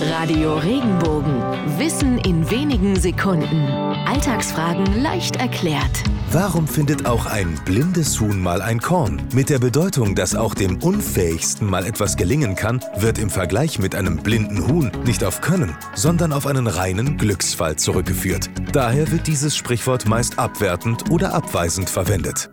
Radio Regenbogen. Wissen in wenigen Sekunden. Alltagsfragen leicht erklärt. Warum findet auch ein blindes Huhn mal ein Korn? Mit der Bedeutung, dass auch dem Unfähigsten mal etwas gelingen kann, wird im Vergleich mit einem blinden Huhn nicht auf Können, sondern auf einen reinen Glücksfall zurückgeführt. Daher wird dieses Sprichwort meist abwertend oder abweisend verwendet.